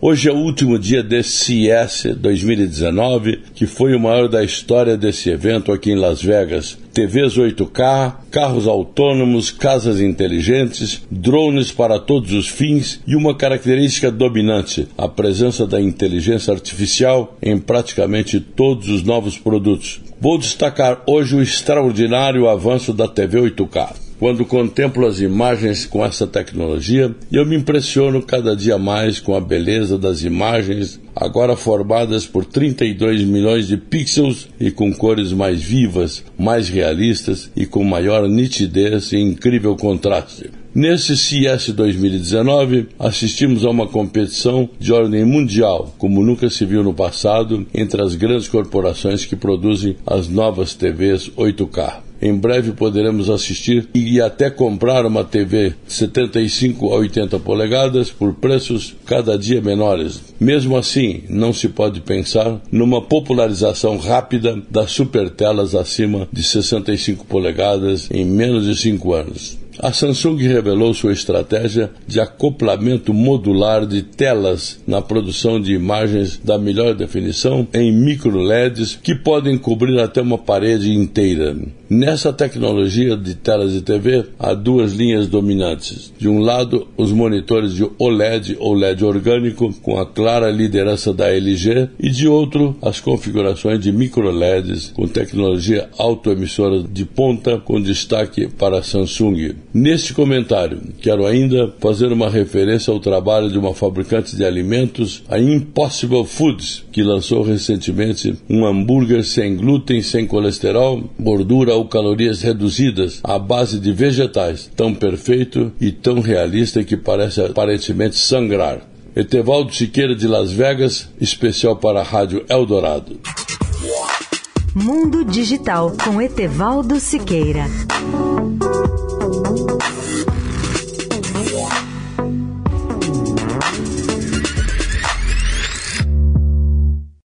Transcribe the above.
Hoje é o último dia desse CES 2019, que foi o maior da história desse evento aqui em Las Vegas. TVs 8K, carros autônomos, casas inteligentes, drones para todos os fins e uma característica dominante, a presença da inteligência artificial em praticamente todos os novos produtos. Vou destacar hoje o extraordinário avanço da TV 8K quando contemplo as imagens com essa tecnologia eu me impressiono cada dia mais com a beleza das imagens, agora formadas por 32 milhões de pixels e com cores mais vivas, mais realistas e com maior nitidez e incrível contraste. Nesse CES 2019, assistimos a uma competição de ordem mundial, como nunca se viu no passado, entre as grandes corporações que produzem as novas TVs 8K. Em breve poderemos assistir e até comprar uma TV 75 a 80 polegadas por preços cada dia menores. Mesmo assim, não se pode pensar numa popularização rápida das supertelas acima de 65 polegadas em menos de 5 anos. A Samsung revelou sua estratégia de acoplamento modular de telas na produção de imagens da melhor definição em micro LEDs que podem cobrir até uma parede inteira. Nessa tecnologia de telas de TV, há duas linhas dominantes. De um lado, os monitores de OLED ou LED orgânico, com a clara liderança da LG, e de outro, as configurações de micro LEDs com tecnologia autoemissora de ponta, com destaque para a Samsung. Neste comentário, quero ainda fazer uma referência ao trabalho de uma fabricante de alimentos, a Impossible Foods, que lançou recentemente um hambúrguer sem glúten, sem colesterol, gordura ou calorias reduzidas à base de vegetais, tão perfeito e tão realista que parece aparentemente sangrar. Etevaldo Siqueira de Las Vegas, especial para a Rádio Eldorado. Mundo Digital com Etevaldo Siqueira.